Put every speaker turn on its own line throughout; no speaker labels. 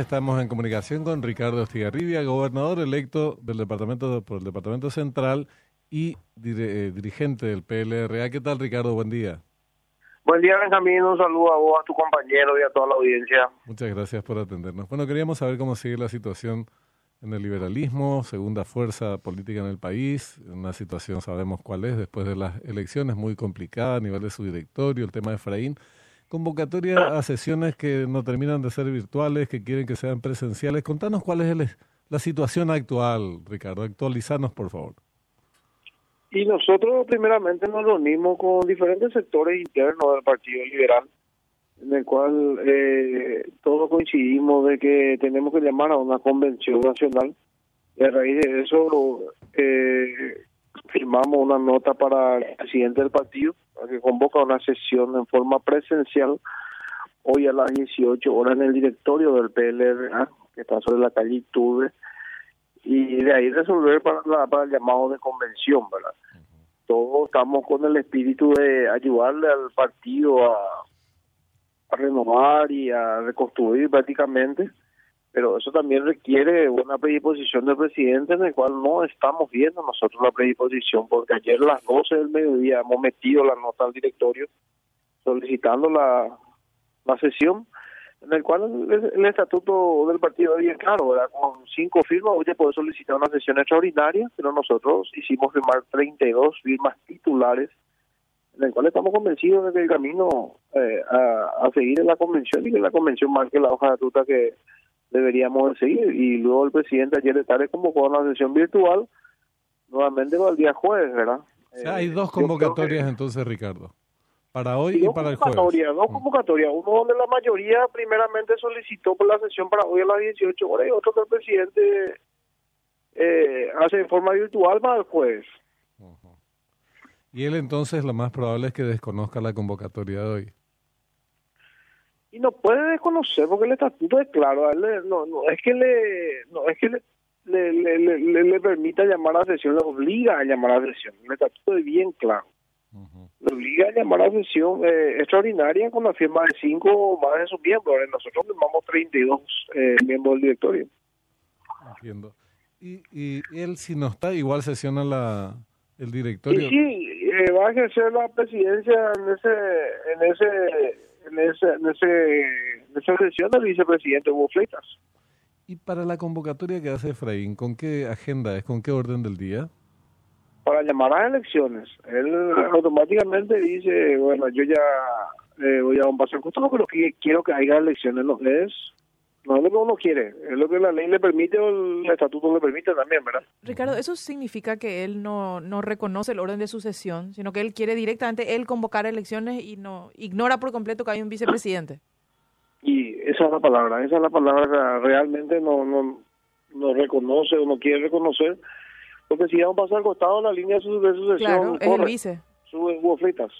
estamos en comunicación con Ricardo Estigarribia, gobernador electo del departamento por el Departamento Central y eh, dirigente del PLRA. ¿Qué tal, Ricardo? Buen día.
Buen día, Benjamín. Un saludo a vos, a tu compañero y a toda la audiencia.
Muchas gracias por atendernos. Bueno, queríamos saber cómo sigue la situación en el liberalismo, segunda fuerza política en el país, una situación sabemos cuál es después de las elecciones, muy complicada a nivel de su directorio, el tema de Efraín. Convocatoria a sesiones que no terminan de ser virtuales, que quieren que sean presenciales. Contanos cuál es la situación actual, Ricardo. Actualizarnos, por favor.
Y nosotros primeramente nos reunimos con diferentes sectores internos del Partido Liberal, en el cual eh, todos coincidimos de que tenemos que llamar a una convención nacional. Y a raíz de eso eh, firmamos una nota para el presidente del partido, que convoca una sesión en forma presencial hoy a las 18 horas en el directorio del PLRA, que está sobre la calle Tuve, y de ahí resolver para, para el llamado de convención, ¿verdad? Todos estamos con el espíritu de ayudarle al partido a, a renovar y a reconstruir prácticamente pero eso también requiere una predisposición del presidente en el cual no estamos viendo nosotros la predisposición, porque ayer a las 12 del mediodía hemos metido la nota al directorio solicitando la, la sesión, en el cual el, estatuto del partido es bien claro, con cinco firmas se puede solicitar una sesión extraordinaria, pero nosotros hicimos firmar 32 firmas titulares en el cual estamos convencidos de que el camino eh, a, a seguir en la convención y que la convención marque la hoja de ruta que deberíamos seguir. Y luego el presidente ayer de tarde convocó una sesión virtual nuevamente para el día jueves, ¿verdad?
hay dos eh, convocatorias entonces, Ricardo. Para hoy y para el jueves.
Dos mm. convocatorias. Uno donde la mayoría primeramente solicitó por la sesión para hoy a las 18 horas y otro que el presidente eh, hace de forma virtual para el jueves.
Y él entonces lo más probable es que desconozca la convocatoria de hoy
y no puede desconocer porque el estatuto es claro no, no es que le no es que le le, le, le, permita llamar a sesión, le obliga a llamar a sesión. El estatuto es bien claro. Le obliga a llamar a sesión eh, extraordinaria con la firma de cinco o más de sus miembros. Nosotros firmamos 32 eh, miembros del directorio.
Entiendo. ¿Y, y él, si no está, igual sesiona la, el directorio?
sí, eh, va a ejercer la presidencia en ese, en ese en, ese, en, ese, en esa sesión del vicepresidente Hugo Fleitas.
¿Y para la convocatoria que hace Efraín, con qué agenda es, con qué orden del día?
Para llamar a elecciones. Él automáticamente dice, bueno, yo ya eh, voy a un paso al costado, pero que quiero que haya elecciones. No, es no es lo que uno quiere, es lo que la ley le permite o el estatuto le permite también, ¿verdad?
Ricardo, ¿eso significa que él no, no reconoce el orden de sucesión, sino que él quiere directamente él convocar elecciones y no ignora por completo que hay un vicepresidente?
Y esa es la palabra, esa es la palabra que realmente no, no, no reconoce o no quiere reconocer, porque si vamos a pasar al costado la línea de sucesión,
claro, es el vice.
Suben fritas.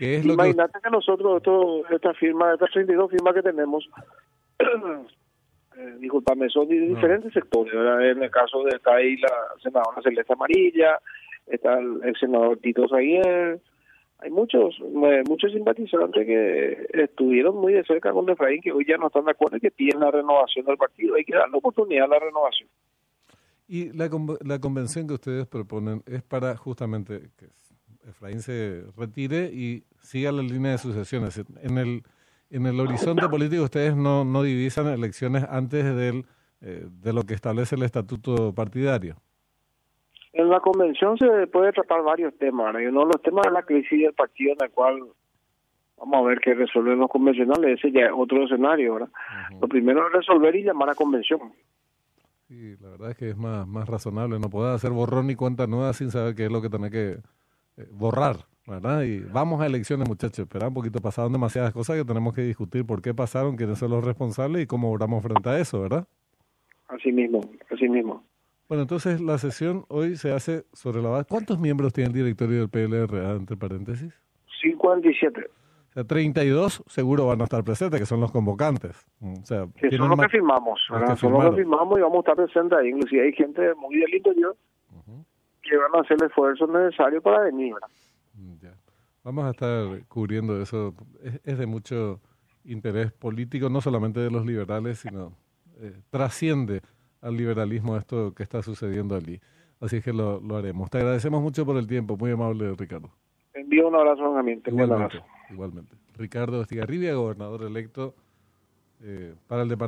Imagínate que nosotros, esto, esta firma, estas 32 firmas que tenemos, eh, disculpame, son de diferentes sectores. En el caso de está ahí la senadora Celeste Amarilla, está el, senador Tito Zaguier, hay muchos eh, muchos simpatizantes que estuvieron muy de cerca con Efraín que hoy ya no están de acuerdo y que piden la renovación del partido. Hay que darle oportunidad a la renovación.
Y la, la convención que ustedes proponen es para justamente que Efraín se retire y siga la línea de sucesiones. En el en el horizonte político ustedes no, no divisan elecciones antes del, eh, de lo que establece el estatuto partidario.
En la convención se puede tratar varios temas. Y uno de los temas es la crisis del partido en el cual vamos a ver qué resuelven los convencionales. Ese ya es otro escenario. ¿verdad? Lo primero es resolver y llamar a convención.
Sí, la verdad es que es más, más razonable. No puede hacer borrón ni cuenta nueva sin saber qué es lo que tiene que borrar. ¿verdad? Y vamos a elecciones, muchachos. Espera un poquito, pasaron demasiadas cosas que tenemos que discutir por qué pasaron, quiénes son los responsables y cómo obramos frente a eso, ¿verdad?
Así mismo, así mismo.
Bueno, entonces la sesión hoy se hace sobre la base. ¿Cuántos miembros tiene el directorio del PLR, entre paréntesis?
57.
O sea, 32 seguro van a estar presentes, que son los convocantes. O sea,
que son los que firmamos, son los que firmamos y vamos a estar presentes ahí. Inclusive hay gente muy del interior que van a hacer el esfuerzo necesario para venir, ¿verdad?
Vamos a estar cubriendo eso. Es, de mucho interés político, no solamente de los liberales, sino eh, trasciende al liberalismo esto que está sucediendo allí. Así es que lo, lo, haremos. Te agradecemos mucho por el tiempo, muy amable Ricardo.
Envío un abrazo a Igualmente,
igualmente. igualmente. Ricardo Estigarribia, gobernador electo eh, para el departamento.